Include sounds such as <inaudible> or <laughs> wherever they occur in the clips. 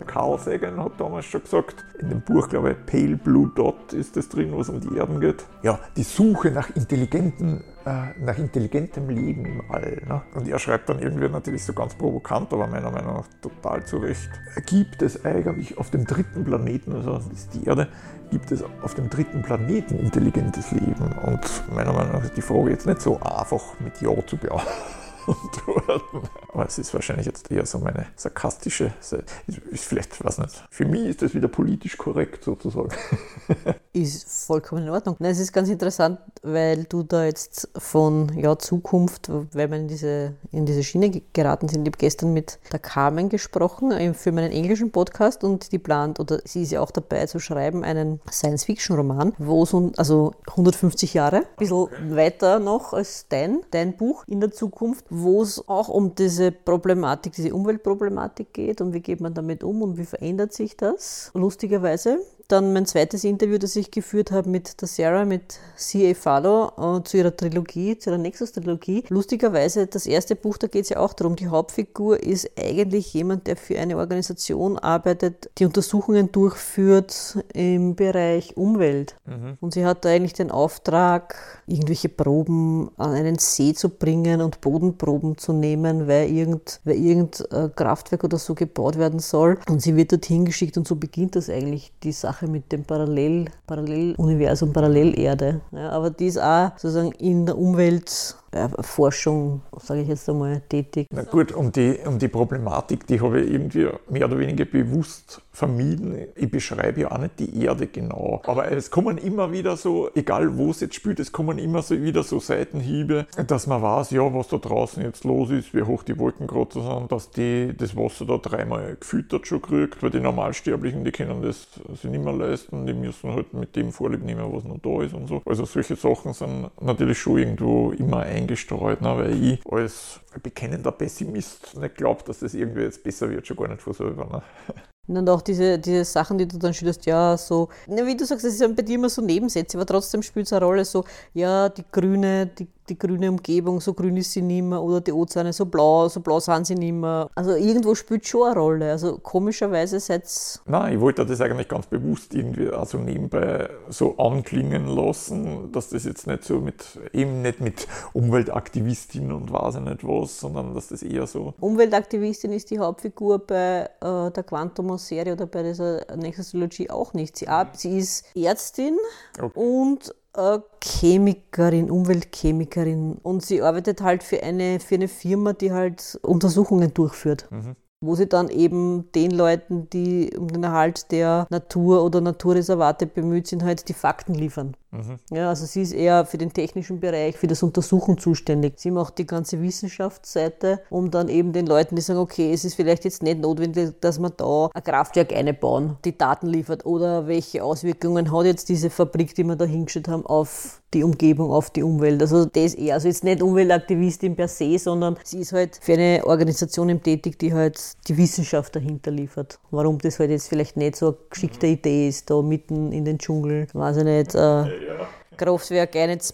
Der Carl Sagan hat damals schon gesagt, in dem Buch, glaube ich, Pale Blue Dot ist das drin, was um die Erden geht. Ja, die Suche nach intelligenten äh, nach intelligentem Leben im All. Ne? Und er schreibt dann irgendwie natürlich so ganz provokant, aber meiner Meinung nach total zu Recht, gibt es eigentlich auf dem dritten Planeten, also das ist die Erde, gibt es auf dem dritten Planeten intelligentes Leben? Und meiner Meinung nach ist die Frage jetzt nicht so einfach mit Ja zu beantworten antworten. Aber es ist wahrscheinlich jetzt eher so meine sarkastische Seite. Ist vielleicht, weiß nicht, für mich ist das wieder politisch korrekt sozusagen. <laughs> Ist vollkommen in Ordnung. Nein, es ist ganz interessant, weil du da jetzt von ja, Zukunft, weil wir in diese, in diese Schiene geraten sind. Ich habe gestern mit der Carmen gesprochen äh, für meinen englischen Podcast und die plant, oder sie ist ja auch dabei zu schreiben, einen Science-Fiction-Roman, wo es also 150 Jahre, ein bisschen weiter noch als dein, dein Buch in der Zukunft, wo es auch um diese Problematik, diese Umweltproblematik geht und wie geht man damit um und wie verändert sich das. Lustigerweise dann mein zweites Interview, das ich geführt habe mit der Sarah, mit C.A. Falo, äh, zu ihrer Trilogie, zu ihrer Nexus-Trilogie. Lustigerweise, das erste Buch, da geht es ja auch darum, die Hauptfigur ist eigentlich jemand, der für eine Organisation arbeitet, die Untersuchungen durchführt im Bereich Umwelt. Mhm. Und sie hat da eigentlich den Auftrag, irgendwelche Proben an einen See zu bringen und Bodenproben zu nehmen, weil irgend, weil irgend äh, Kraftwerk oder so gebaut werden soll. Und sie wird dorthin geschickt und so beginnt das eigentlich, die Sache Sache mit dem Parallel, Paralleluniversum, Parallelerde. Ja, aber die ist auch sozusagen in der Umwelt Forschung, sage ich jetzt einmal, tätig. Na gut, um die, um die Problematik, die habe ich irgendwie mehr oder weniger bewusst vermieden. Ich beschreibe ja auch nicht die Erde genau. Aber es kommen immer wieder so, egal wo es jetzt spielt, es kommen immer so wieder so Seitenhiebe, dass man weiß, ja, was da draußen jetzt los ist, wie hoch die Wolken gerade sind, dass die das Wasser da dreimal gefüttert schon kriegt, weil die Normalsterblichen, die können das sich nicht mehr leisten, die müssen halt mit dem Vorlieb nehmen, was noch da ist und so. Also solche Sachen sind natürlich schon irgendwo immer ein eingestreut, ne, weil ich als bekennender Pessimist nicht glaube, dass das irgendwie jetzt besser wird, schon gar nicht von selber. Ne. Und auch diese, diese Sachen, die du dann schilderst, ja, so, wie du sagst, das ist bei dir immer so Nebensätze, aber trotzdem spielt es eine Rolle, so, ja, die grüne, die die grüne Umgebung, so grün ist sie nicht mehr, oder die Ozeane so blau, so blau sind sie nicht mehr. Also irgendwo spielt schon eine Rolle. Also komischerweise seid Nein, ich wollte das eigentlich ganz bewusst irgendwie also nebenbei so anklingen lassen, dass das jetzt nicht so mit, eben nicht mit Umweltaktivistin und weiß ich nicht was, sondern dass das eher so... Umweltaktivistin ist die Hauptfigur bei äh, der Quantum-Serie oder bei dieser Nexus-Trilogie auch nicht. Sie, sie ist Ärztin okay. und Chemikerin, Umweltchemikerin und sie arbeitet halt für eine, für eine Firma, die halt Untersuchungen durchführt. Mhm wo sie dann eben den Leuten, die um den Erhalt der Natur oder Naturreservate bemüht sind, halt die Fakten liefern. Mhm. Ja, also sie ist eher für den technischen Bereich, für das Untersuchen zuständig. Sie macht die ganze Wissenschaftsseite, um dann eben den Leuten, die sagen, okay, es ist vielleicht jetzt nicht notwendig, dass man da ein Kraftwerk einbauen, die Daten liefert oder welche Auswirkungen hat jetzt diese Fabrik, die wir da hingestellt haben, auf die Umgebung, auf die Umwelt. Also das eher, also jetzt nicht Umweltaktivistin per se, sondern sie ist halt für eine Organisation tätig, die halt die Wissenschaft dahinter liefert. Warum das halt jetzt vielleicht nicht so eine geschickte Idee ist, da mitten in den Dschungel, weiß ich nicht, äh, Kraftwerk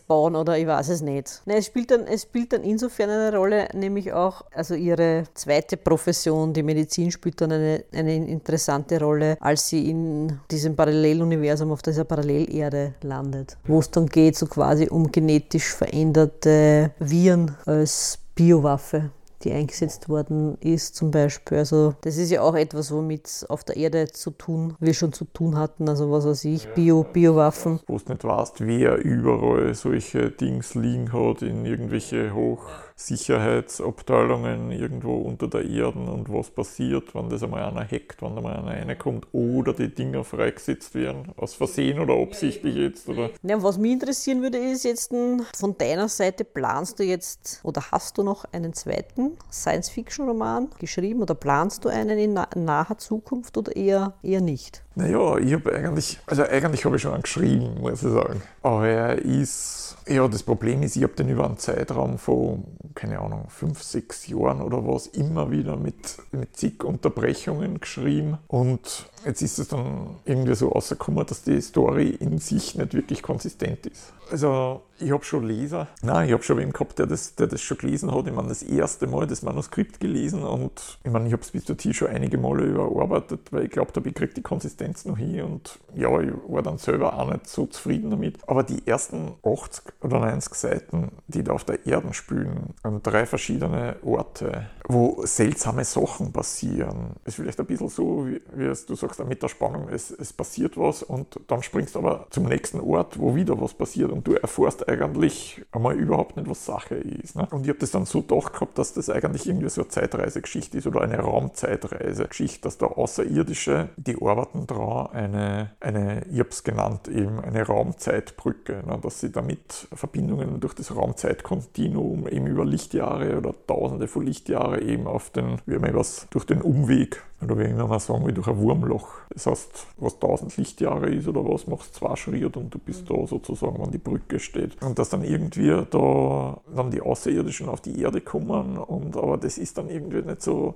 bauen oder ich weiß es nicht. Nein, es, spielt dann, es spielt dann insofern eine Rolle, nämlich auch, also ihre zweite Profession, die Medizin, spielt dann eine, eine interessante Rolle, als sie in diesem Paralleluniversum auf dieser Parallelerde landet, wo es dann geht so quasi um genetisch veränderte Viren als Biowaffe die eingesetzt worden ist, zum Beispiel. Also das ist ja auch etwas, womit auf der Erde zu tun, wir schon zu tun hatten. Also was weiß ich, Bio, Biowaffen. Wo du nicht weißt, wer überall solche Dings liegen hat in irgendwelche Hoch Sicherheitsabteilungen irgendwo unter der Erde und was passiert, wenn das einmal einer hackt, wenn einmal einer reinkommt oder die Dinger freigesetzt werden, aus Versehen oder absichtlich jetzt. Oder? Ja, was mich interessieren würde, ist jetzt von deiner Seite, planst du jetzt oder hast du noch einen zweiten Science-Fiction-Roman geschrieben oder planst du einen in naher Zukunft oder eher, eher nicht? Naja, ich habe eigentlich, also eigentlich habe ich schon einen geschrieben, muss ich sagen. Aber er ist, ja, das Problem ist, ich habe den über einen Zeitraum von, keine Ahnung, fünf, sechs Jahren oder was, immer wieder mit, mit zig Unterbrechungen geschrieben. Und jetzt ist es dann irgendwie so rausgekommen, dass die Story in sich nicht wirklich konsistent ist. Also ich habe schon Leser, nein, ich habe schon wen gehabt, der das, der das schon gelesen hat. Ich meine, das erste Mal das Manuskript gelesen und ich meine, ich habe es bis dahin schon einige Male überarbeitet, weil ich glaubt habe, ich kriege die Konsistenz noch hin und ja, ich war dann selber auch nicht so zufrieden damit. Aber die ersten 80 oder 90 Seiten, die da auf der Erde spielen, an drei verschiedene Orte, wo seltsame Sachen passieren, ist vielleicht ein bisschen so, wie, wie du sagst, mit der Spannung, es, es passiert was und dann springst du aber zum nächsten Ort, wo wieder was passiert und du erfährst eigentlich einmal überhaupt nicht, was Sache ist. Ne? Und ich habe das dann so gedacht gehabt, dass das eigentlich irgendwie so eine Zeitreisegeschichte ist oder eine Raumzeitreisegeschichte, dass da Außerirdische, die arbeiten dran, eine, eine ich habe es genannt, eben eine Raumzeitbrücke, ne? dass sie damit Verbindungen durch das Raumzeitkontinuum eben über Lichtjahre oder Tausende von Lichtjahre eben auf den, wie man was, durch den Umweg oder wie immer mal sagen, wie durch ein Wurmloch. Das heißt, was 1000 Lichtjahre ist oder was, machst zwei Schritte und du bist da sozusagen, wenn die Brücke steht. Und dass dann irgendwie da dann die Außerirdischen auf die Erde kommen und aber das ist dann irgendwie nicht so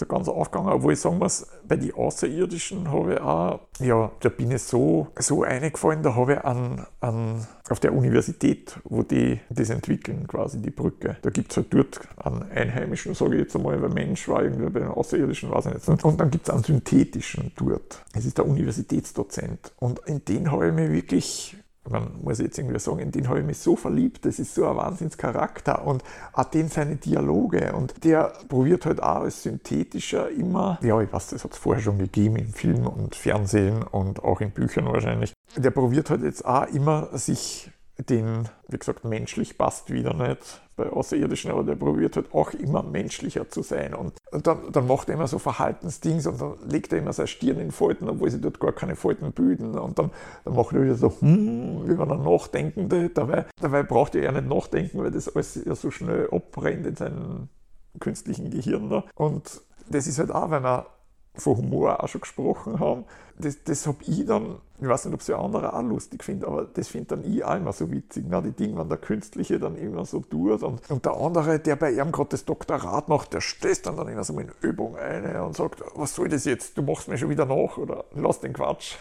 so ganz aufgegangen. Obwohl ich sagen muss, bei den Außerirdischen habe ich auch, ja, da bin ich so, so eingefallen, da habe ich an, an, auf der Universität, wo die das entwickeln, quasi die Brücke. Da gibt es halt dort einen Einheimischen, sage ich jetzt einmal, weil Mensch war irgendwie bei den Außerirdischen, weiß ich nicht. Und dann gibt es einen synthetischen dort. Es ist der Universitätsdozent. Und in den habe ich mich wirklich man muss jetzt irgendwie sagen, in den habe ich mich so verliebt, das ist so ein Wahnsinnscharakter und auch den seine Dialoge und der probiert halt auch als synthetischer immer, ja, ich weiß, das hat es vorher schon gegeben im Film und Fernsehen und auch in Büchern wahrscheinlich, der probiert halt jetzt auch immer sich den, wie gesagt, menschlich passt wieder nicht bei Außerirdischen, aber der probiert halt auch immer menschlicher zu sein. Und, dann, dann, macht er immer so Verhaltensdings und dann legt er immer seine Stirn in Falten, obwohl sie dort gar keine Falten bilden. Und dann, dann macht er wieder so, hm, wie wenn er Nachdenkende. Dabei, dabei braucht er ja nicht nachdenken, weil das alles ja so schnell abbrennt in seinem künstlichen Gehirn. Da. Und das ist halt auch, wenn er von Humor auch schon gesprochen haben. Das, das habe ich dann, ich weiß nicht, ob es ein anderer auch lustig findet, aber das finde dann ich auch immer so witzig. Ne? Die Dinge, wenn der Künstliche dann immer so tut und, und der andere, der bei ihm gerade das Doktorat macht, der stößt dann, dann immer so in Übung ein und sagt, was soll das jetzt, du machst mir schon wieder nach oder lass den Quatsch.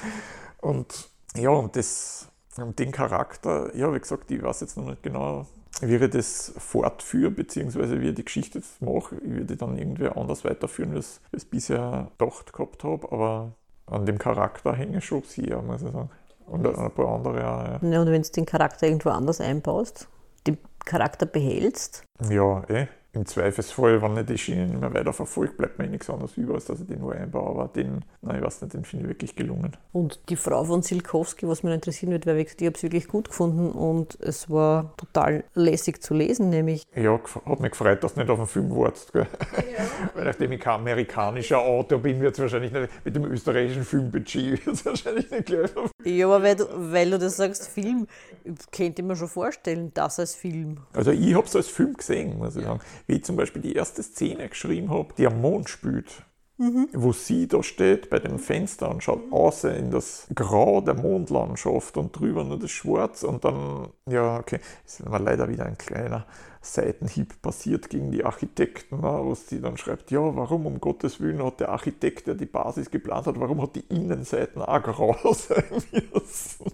<laughs> und ja, und das, den Charakter, ja, wie gesagt, ich weiß jetzt noch nicht genau, wie ich das fortführe, beziehungsweise wie ich die Geschichte jetzt mache, ich würde dann irgendwie anders weiterführen, als ich es bisher gedacht gehabt habe, aber an dem Charakter hänge ich schon sehr, muss ich sagen. Und ein paar andere auch, ja. ja und wenn du den Charakter irgendwo anders einbaust, den Charakter behältst? Ja, eh im Zweifelsfall, wenn ich die Schiene nicht mehr weiter verfolgt, bleibt mir nichts anderes über, als dass ich den nur einbaue. Aber den, nein, ich weiß nicht, den finde ich wirklich gelungen. Und die Frau von Silkowski, was mich interessieren wird, weil ich habe es wirklich gut gefunden und es war total lässig zu lesen, nämlich. Ja, hat mich gefreut, dass du nicht auf den Film wartest. Ja. <laughs> weil nachdem ich kein amerikanischer Autor bin, wird es wahrscheinlich nicht, mit dem österreichischen Filmbudget <laughs> wird es wahrscheinlich nicht gleich. Ja, aber weil du, weil du das sagst, Film, könnte ich mir schon vorstellen, das als Film. Also ich habe es als Film gesehen, muss ich ja. sagen wie ich zum Beispiel die erste Szene geschrieben habe, die am Mond spielt. Mhm. Wo sie da steht bei dem Fenster und schaut außen in das Grau der Mondlandschaft und drüber nur das Schwarz und dann, ja, okay, ist mir leider wieder ein kleiner Seitenhieb passiert gegen die Architekten, ne, wo sie dann schreibt, ja, warum um Gottes Willen hat der Architekt, der die Basis geplant hat, warum hat die Innenseiten auch grau <laughs> sein müssen?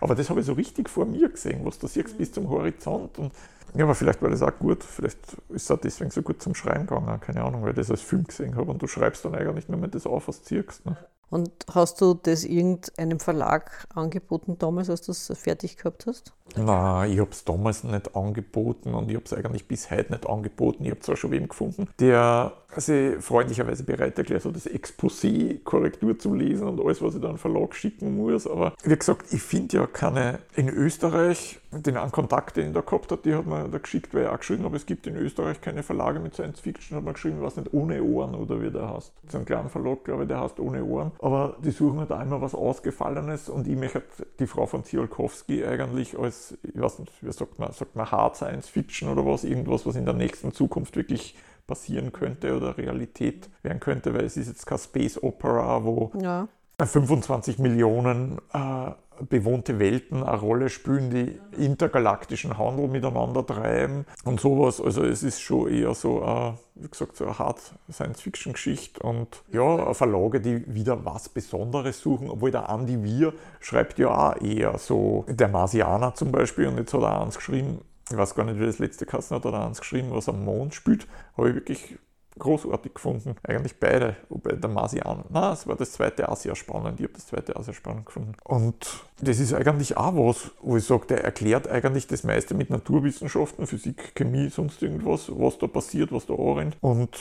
Aber das habe ich so richtig vor mir gesehen, was du siehst bis zum Horizont und ja, aber vielleicht war das auch gut. Vielleicht ist auch deswegen so gut zum Schreiben gegangen. Keine Ahnung, weil ich das als Film gesehen habe und du schreibst dann eigentlich nur mit das auf, was du ziehst. Ne? Und hast du das irgendeinem Verlag angeboten damals, als du es fertig gehabt hast? Nein, ich habe es damals nicht angeboten und ich habe es eigentlich bis heute nicht angeboten. Ich habe zwar schon wem gefunden, der sich freundlicherweise bereit erklärt hat, das Exposé Korrektur zu lesen und alles, was ich dann Verlag schicken muss. Aber wie gesagt, ich finde ja keine in Österreich, den einen Kontakt, den ich da gehabt habe, die hat mir da geschickt, weil ich auch geschrieben habe, es gibt in Österreich keine Verlage mit Science Fiction, hat man geschrieben, was nicht, ohne Ohren oder wie der heißt. So ein kleiner Verlag, glaube ich, der heißt ohne Ohren. Aber die suchen halt immer was Ausgefallenes und ich möchte die Frau von Tsiolkovsky eigentlich als, ich weiß nicht, wie sagt man, sagt man Hard Science Fiction oder was, irgendwas, was in der nächsten Zukunft wirklich passieren könnte oder Realität werden könnte, weil es ist jetzt kein Space Opera, wo ja. 25 Millionen äh, bewohnte Welten eine Rolle spielen, die intergalaktischen Handel miteinander treiben und sowas. Also es ist schon eher so, eine, wie gesagt, so eine Hard Science-Fiction-Geschichte und ja, Verlage, die wieder was Besonderes suchen, obwohl der Andy Weir schreibt ja auch eher so, der Marsianer zum Beispiel und jetzt hat er eins geschrieben, ich weiß gar nicht, wie das letzte Kasten hat, hat er eins geschrieben, was am Mond spielt, habe ich wirklich großartig gefunden. Eigentlich beide. Wobei der Marsian, na, es war das zweite auch sehr spannend. Ich habe das zweite auch sehr spannend gefunden. Und das ist eigentlich auch was, wo ich sage, der erklärt eigentlich das meiste mit Naturwissenschaften, Physik, Chemie, sonst irgendwas, was da passiert, was da anrennt. Und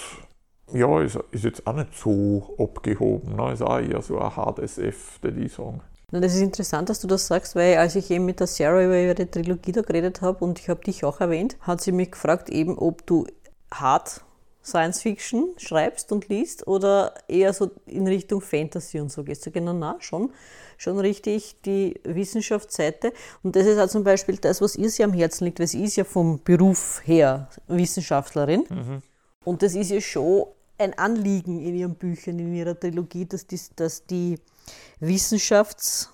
ja, ist, ist jetzt auch nicht so abgehoben. Ne? Ist auch eher so ein Hard SF, der die sagen. Das ist interessant, dass du das sagst, weil als ich eben mit der Sarah über ihre Trilogie da geredet habe und ich habe dich auch erwähnt, hat sie mich gefragt, eben ob du hart Science Fiction schreibst und liest oder eher so in Richtung Fantasy und so gehst. Du genau na schon schon richtig die Wissenschaftsseite. Und das ist halt zum Beispiel das, was ihr sie am Herzen liegt, weil sie ist ja vom Beruf her Wissenschaftlerin. Mhm. und das ist ja schon ein Anliegen in ihren Büchern, in ihrer Trilogie, dass die, dass die Wissenschafts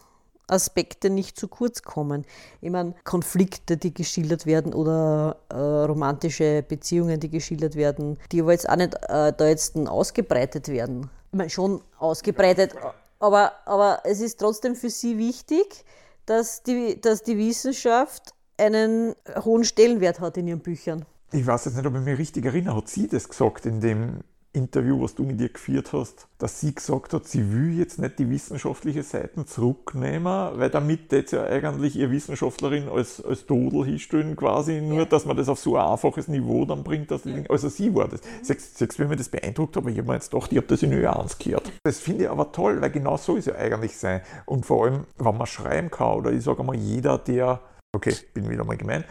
Aspekte nicht zu kurz kommen. Ich meine, Konflikte, die geschildert werden oder äh, romantische Beziehungen, die geschildert werden, die aber jetzt auch nicht äh, da jetzt ausgebreitet werden. Ich meine, schon ausgebreitet, aber, aber es ist trotzdem für sie wichtig, dass die, dass die Wissenschaft einen hohen Stellenwert hat in ihren Büchern. Ich weiß jetzt nicht, ob ich mich richtig erinnere, hat sie das gesagt in dem Interview, was du mit ihr geführt hast, dass sie gesagt hat, sie will jetzt nicht die wissenschaftliche Seite zurücknehmen, weil damit jetzt ja eigentlich ihr Wissenschaftlerin als, als Todel hinstellen quasi, nur dass man das auf so ein einfaches Niveau dann bringt, dass die, also sie war das. Sechs, wie mir das beeindruckt hat, aber ich habe mir jetzt gedacht, ich habe das in ihr ernst gehört. Das finde ich aber toll, weil genau so ist ja eigentlich sein. Und vor allem, wenn man schreiben kann, oder ich sage mal, jeder, der, okay, bin wieder mal gemein,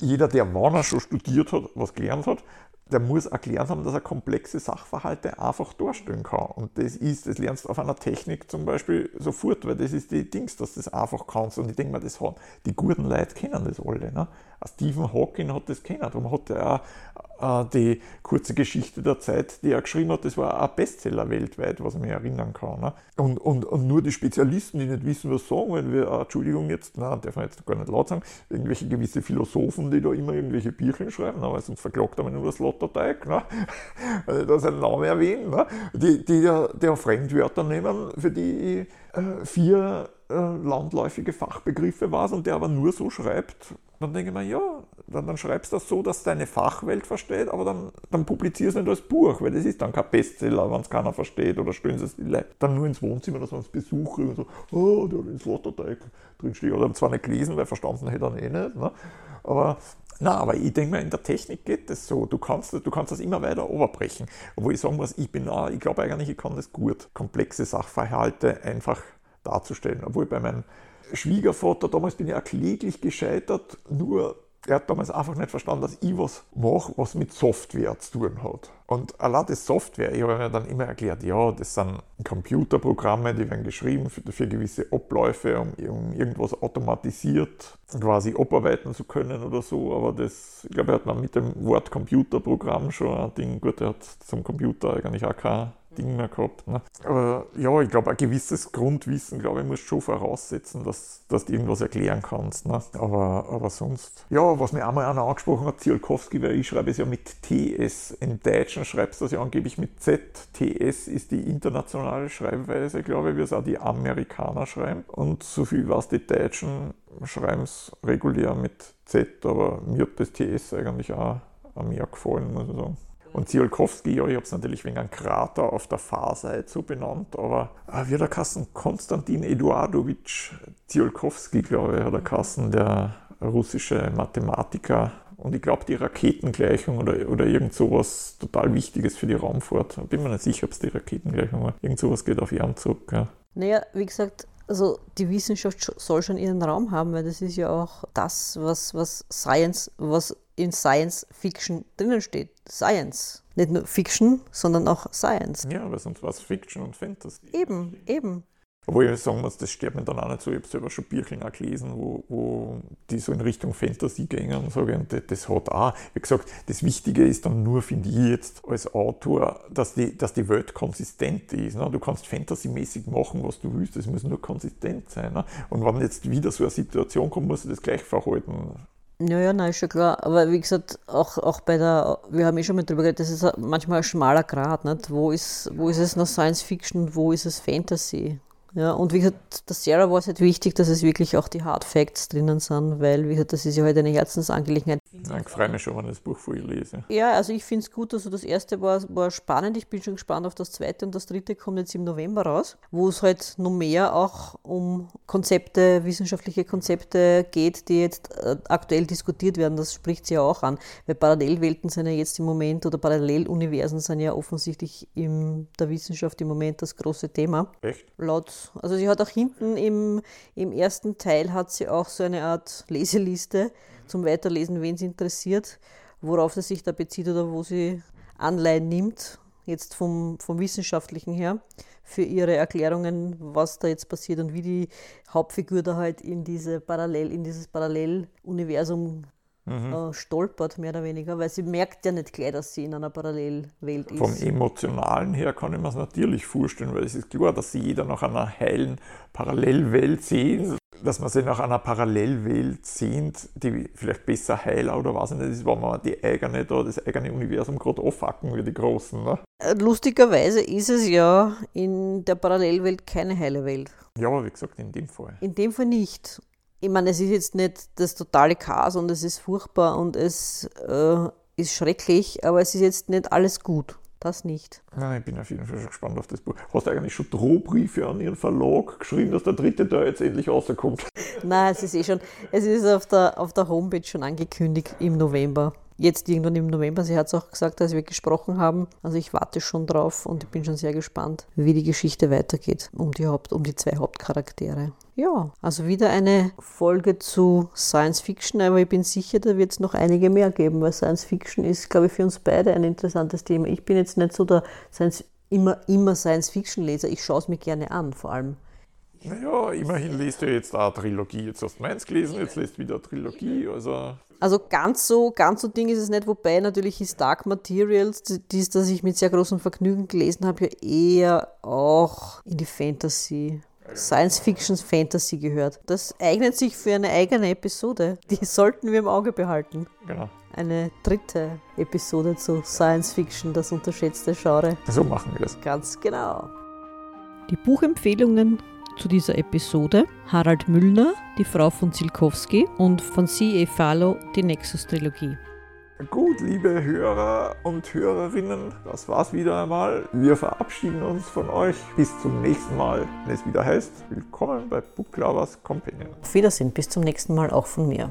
jeder, der wann er schon studiert hat, was gelernt hat, der muss erklärt haben, dass er komplexe Sachverhalte einfach darstellen kann. Und das ist, das lernst du auf einer Technik zum Beispiel sofort, weil das ist die Dings, dass du das einfach kannst. Und ich denke mir, das haben die guten Leute kennen das alle. Ne? Stephen Hawking hat das kennen. Darum hat er auch äh, die kurze Geschichte der Zeit, die er geschrieben hat, das war ein Bestseller weltweit, was ich mich erinnern kann. Ne? Und, und, und nur die Spezialisten, die nicht wissen, was sagen, wenn wir, äh, Entschuldigung jetzt, na, darf man jetzt gar nicht laut sagen, irgendwelche gewisse Philosophen, die da immer irgendwelche Bierchen schreiben, aber sonst verklagt er nur das Lotterteig, ne? <laughs> ich da seinen Namen erwähnen, ne? die, die ja, der Fremdwörter nehmen, für die äh, vier äh, landläufige Fachbegriffe war und der aber nur so schreibt, dann denke ich mir, ja, dann, dann schreibst du das so, dass deine Fachwelt versteht, aber dann, dann publizierst du nicht als Buch, weil das ist dann kein Bestseller, wenn es keiner versteht oder stellen sie es die Leute dann nur ins Wohnzimmer, dass man es besuche und so, oh, da hat ein Slotterteig drinsteht. Oder zwar nicht gelesen, weil verstanden hätte er eh nicht. Ne? Aber na, aber ich denke mal, in der Technik geht das so. Du kannst, du kannst das immer weiter overbrechen. Obwohl ich sagen muss, ich bin, ich glaube eigentlich, ich kann das gut, komplexe Sachverhalte einfach darzustellen. Obwohl bei meinem Schwiegervater, damals bin ich auch kläglich gescheitert, nur er hat damals einfach nicht verstanden, dass ich was mache, was mit Software zu tun hat. Und allein das Software, ich habe mir dann immer erklärt, ja, das sind Computerprogramme, die werden geschrieben für, für gewisse Abläufe, um, um, irgendwas automatisiert quasi abarbeiten zu können oder so. Aber das, ich glaube, er hat man mit dem Wort Computerprogramm schon ein Ding, gut, er hat zum Computer eigentlich auch kein Ding mehr gehabt. Ne? Aber ja, ich glaube, ein gewisses Grundwissen, glaube ich, muss schon voraussetzen, dass, dass du irgendwas erklären kannst. Ne? Aber, aber sonst, ja, was mir einmal einer angesprochen hat, Ziolkowski, weil ich schreibe es ja mit TS. Im Deutschen schreibst du das ja angeblich mit Z. TS ist die internationale Schreibweise, glaube ich, wie es auch die Amerikaner schreiben. Und so viel was die Deutschen schreiben es regulär mit Z, aber mir hat das TS eigentlich auch mehr gefallen, muss ich sagen. Und Tsiolkovsky, ja, ich habe es natürlich wegen einem Krater auf der Fahrseite so benannt, aber äh, wie der Kassen Konstantin Eduardowitsch Tsiolkovsky, glaube ich, hat der Kassen, der russische Mathematiker. Und ich glaube, die Raketengleichung oder, oder irgend sowas total Wichtiges für die Raumfahrt. Bin mir nicht sicher, ob es die Raketengleichung war. Irgend sowas geht auf ihren zurück. Ja. Naja, wie gesagt, also die Wissenschaft soll schon ihren Raum haben, weil das ist ja auch das, was, was Science, was in Science Fiction drinnen steht. Science. Nicht nur Fiction, sondern auch Science. Ja, aber sonst war es Fiction und Fantasy. Eben, eben. Wo ich sagen muss, das stört mir dann auch nicht so. Ich habe selber schon Bierchen auch gelesen, wo, wo die so in Richtung Fantasy gehen und sage, und das, das hat auch, wie gesagt, das Wichtige ist dann nur, finde ich jetzt als Autor, dass die, dass die Welt konsistent ist. Ne? Du kannst fantasymäßig machen, was du willst, es muss nur konsistent sein. Ne? Und wenn jetzt wieder so eine Situation kommt, muss ich das gleich verhalten. Ja, ja, nein, ist schon klar. Aber wie gesagt, auch, auch bei der, wir haben eh schon mal drüber geredet, das ist manchmal ein schmaler Grad, nicht? Wo ist, wo ist es noch Science Fiction wo ist es Fantasy? Ja, und wie gesagt, der Sarah war es halt wichtig, dass es wirklich auch die Hard Facts drinnen sind, weil, wie gesagt, das ist ja halt eine Herzensangelegenheit. Ich freue mich schon, wenn ich das Buch vor ihr lese. Ja, also ich finde es gut, also das erste war, war spannend, ich bin schon gespannt auf das zweite und das dritte kommt jetzt im November raus, wo es halt noch mehr auch um Konzepte, wissenschaftliche Konzepte geht, die jetzt äh, aktuell diskutiert werden, das spricht sie ja auch an, weil Parallelwelten sind ja jetzt im Moment oder Paralleluniversen sind ja offensichtlich in der Wissenschaft im Moment das große Thema. Echt? Laut also sie hat auch hinten im, im ersten Teil hat sie auch so eine Art Leseliste zum Weiterlesen, wen es interessiert, worauf sie sich da bezieht oder wo sie Anleihen nimmt, jetzt vom, vom Wissenschaftlichen her, für ihre Erklärungen, was da jetzt passiert und wie die Hauptfigur da halt in, diese Parallel, in dieses Paralleluniversum mhm. äh, stolpert, mehr oder weniger, weil sie merkt ja nicht gleich, dass sie in einer Parallelwelt ist. Vom Emotionalen her kann ich mir das natürlich vorstellen, weil es ist klar, dass sie jeder nach einer heilen Parallelwelt sehen, dass man sie nach einer Parallelwelt sehnt, die vielleicht besser heiler oder was nicht ist, wenn man die eigene, da, das eigene Universum gerade aufhacken wie die Großen. Ne? Äh, lustigerweise ist es ja in der Parallelwelt keine heile Welt. Ja, wie gesagt, in dem Fall. In dem Fall nicht ich meine, es ist jetzt nicht das totale Chaos und es ist furchtbar und es äh, ist schrecklich, aber es ist jetzt nicht alles gut. Das nicht. Nein, ich bin auf jeden Fall schon gespannt auf das Buch. Hast du eigentlich schon Drohbriefe an Ihren Verlag geschrieben, dass der dritte Teil jetzt endlich rauskommt? <laughs> Nein, es ist eh schon, es ist auf der, auf der Homepage schon angekündigt im November jetzt irgendwann im November. Sie hat es auch gesagt, als wir gesprochen haben. Also ich warte schon drauf und ich bin schon sehr gespannt, wie die Geschichte weitergeht um die, Haupt, um die zwei Hauptcharaktere. Ja, also wieder eine Folge zu Science Fiction, aber ich bin sicher, da wird es noch einige mehr geben, weil Science Fiction ist, glaube ich, für uns beide ein interessantes Thema. Ich bin jetzt nicht so der Science, immer, immer Science Fiction Leser, ich schaue es mir gerne an, vor allem. Naja, immerhin liest du jetzt eine Trilogie. Jetzt hast du meins gelesen, jetzt liest du wieder Trilogie. Also also ganz so, ganz so Ding ist es nicht, wobei natürlich ist Dark Materials, dies, das ich mit sehr großem Vergnügen gelesen habe, ja eher auch in die Fantasy. Science Fiction Fantasy gehört. Das eignet sich für eine eigene Episode. Die sollten wir im Auge behalten. Genau. Eine dritte Episode zu Science Fiction, das unterschätzte Genre. So machen wir das. Ganz genau. Die Buchempfehlungen zu dieser Episode Harald Müllner, die Frau von Zilkowski und von C.E. Falo, die Nexus-Trilogie. Gut, liebe Hörer und Hörerinnen, das war's wieder einmal. Wir verabschieden uns von euch. Bis zum nächsten Mal, wenn es wieder heißt, willkommen bei Book Lovers Companion. Auf Wiedersehen, bis zum nächsten Mal auch von mir.